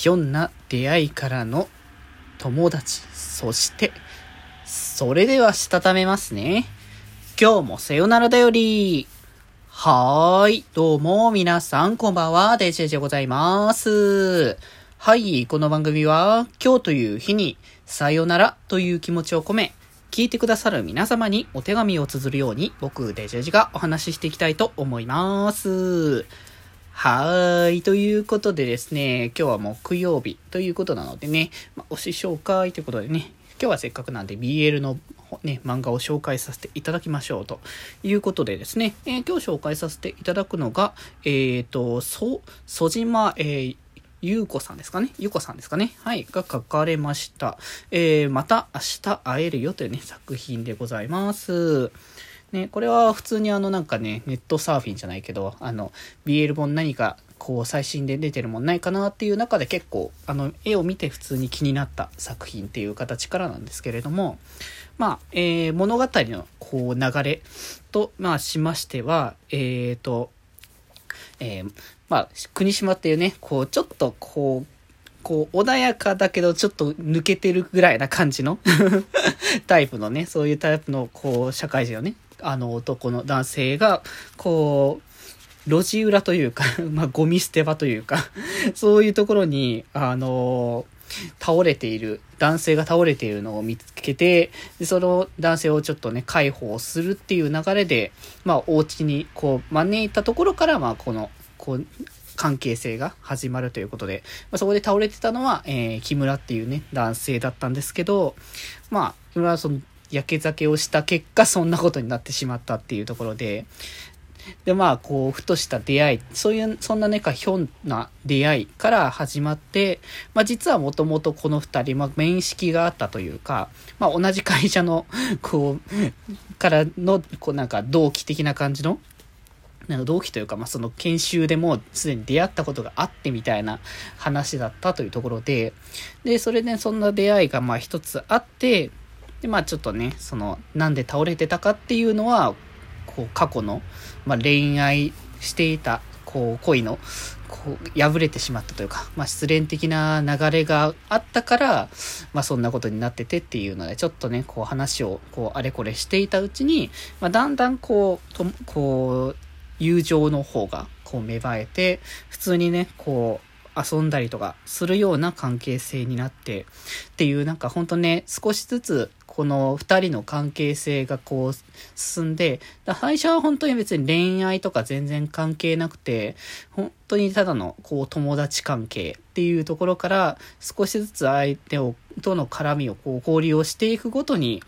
ひょんな出会いからの友達、そして、それではしたためますね。今日もさよならだより。はーい。どうも、皆さん、こんばんは。デジェジでございます。はい。この番組は、今日という日に、さよならという気持ちを込め、聞いてくださる皆様にお手紙を綴るように、僕、デジェジがお話ししていきたいと思います。はーい。ということでですね、今日は木曜日ということなのでね、まあ、推し紹介ということでね、今日はせっかくなんで BL のね、漫画を紹介させていただきましょうということでですね、えー、今日紹介させていただくのが、えっ、ー、と、そ、そじま、えー、ゆうこさんですかね？ゆうこさんですかね？はい。が書かれました。えー、また明日会えるよというね、作品でございます。ね、これは普通にあのなんかね、ネットサーフィンじゃないけど、あの、BL 本何かこう最新で出てるもんないかなっていう中で結構、あの、絵を見て普通に気になった作品っていう形からなんですけれども、まあ、えー、物語のこう流れと、まあしましては、えっ、ー、と、えー、まあ、国島っていうね、こう、ちょっとこう、こう、穏やかだけどちょっと抜けてるぐらいな感じの タイプのね、そういうタイプの、こう、社会人をね、あの男の男性が、こう、路地裏というか まあ、ゴミ捨て場というか そういうところに、あの倒れている、男性が倒れているのを見つけて、でその男性をちょっとね、解放するっていう流れで、まあ、お家にこう、招いたところから、まあ、この、こう、関係性が始まるということで、まあ、そこで倒れてたのは、えー、木村っていうね、男性だったんですけど、まあ、木村はそのやけ酒をした結果、そんなことになってしまったっていうところで、で、まあ、こう、ふとした出会い、そういう、そんなね、か、ひょんな出会いから始まって、まあ、実はもともとこの二人、まあ、面識があったというか、まあ、同じ会社の、こう、からの、こう、なんか、同期的な感じの、なんか同期というか、まあ、その研修でもすでに出会ったことがあってみたいな話だったというところで、で、それでそんな出会いがまあ一つあって、で、まあちょっとね、その、なんで倒れてたかっていうのは、こう、過去の、まあ恋愛していた、こう、恋の、こう、破れてしまったというか、まあ失恋的な流れがあったから、まあそんなことになっててっていうので、ちょっとね、こう話を、こう、あれこれしていたうちに、まあだんだんこう、とこう、友情の方が、こう芽生えて、普通にね、こう、遊んだりとかするような関係性になってっていうなんかほんとね少しずつこの2人の関係性がこう進んで、最初は本当に別に恋愛とか全然関係なくて、本当にただのこう友達関係っていうところから少しずつ相手をとの絡みをこう交流をしていくごとに、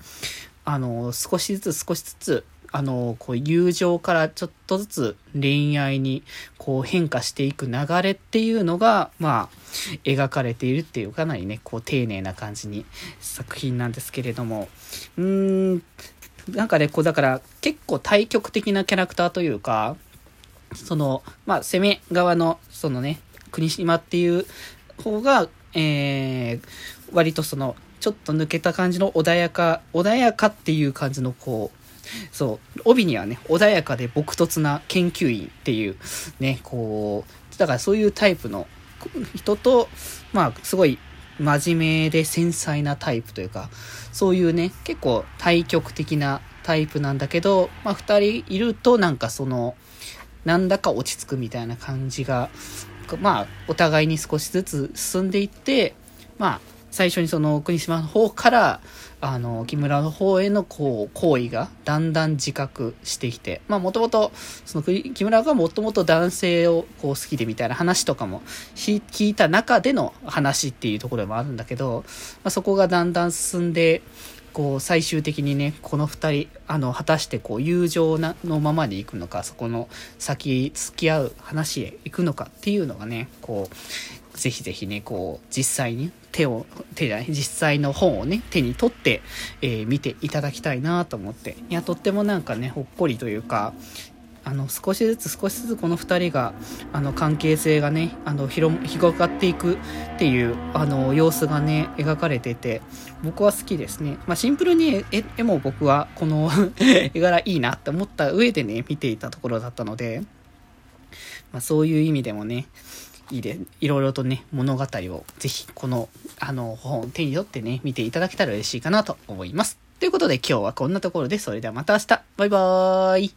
あの、少しずつ少しずつあの、こう、友情からちょっとずつ恋愛に、こう、変化していく流れっていうのが、まあ、描かれているっていう、かなりね、こう、丁寧な感じに、作品なんですけれども、うーん、なんかね、こう、だから、結構対極的なキャラクターというか、その、まあ、攻め側の、そのね、国島っていう方が、えー、割とその、ちょっと抜けた感じの穏やか、穏やかっていう感じのこう、そう、帯にはね、穏やかで朴突な研究員っていう、ね、こう、だからそういうタイプの人と、まあ、すごい真面目で繊細なタイプというか、そういうね、結構対極的なタイプなんだけど、まあ、二人いるとなんかその、なんだか落ち着くみたいな感じが、まあ、お互いに少しずつ進んでいって、まあ、最初にその国島の方から、あの、木村の方へのこう、行為がだんだん自覚してきて、まあもともと、その木村がもともと男性をこう好きでみたいな話とかも聞いた中での話っていうところもあるんだけど、まあそこがだんだん進んで、こう最終的にね、この二人、あの、果たしてこう友情なのままで行くのか、そこの先付き合う話へ行くのかっていうのがね、こう、ぜひぜひね、こう、実際に手を、手じゃない、実際の本をね、手に取って、えー、見ていただきたいなと思って。いや、とってもなんかね、ほっこりというか、あの、少しずつ少しずつこの2人が、あの、関係性がね、あの、広、広がっていくっていう、あの、様子がね、描かれてて、僕は好きですね。まあ、シンプルに絵絵も僕は、この 絵柄いいなって思った上でね、見ていたところだったので、まあ、そういう意味でもね、いいで、いろいろとね、物語をぜひこの、あの、本を手に取ってね、見ていただけたら嬉しいかなと思います。ということで今日はこんなところで、それではまた明日バイバーイ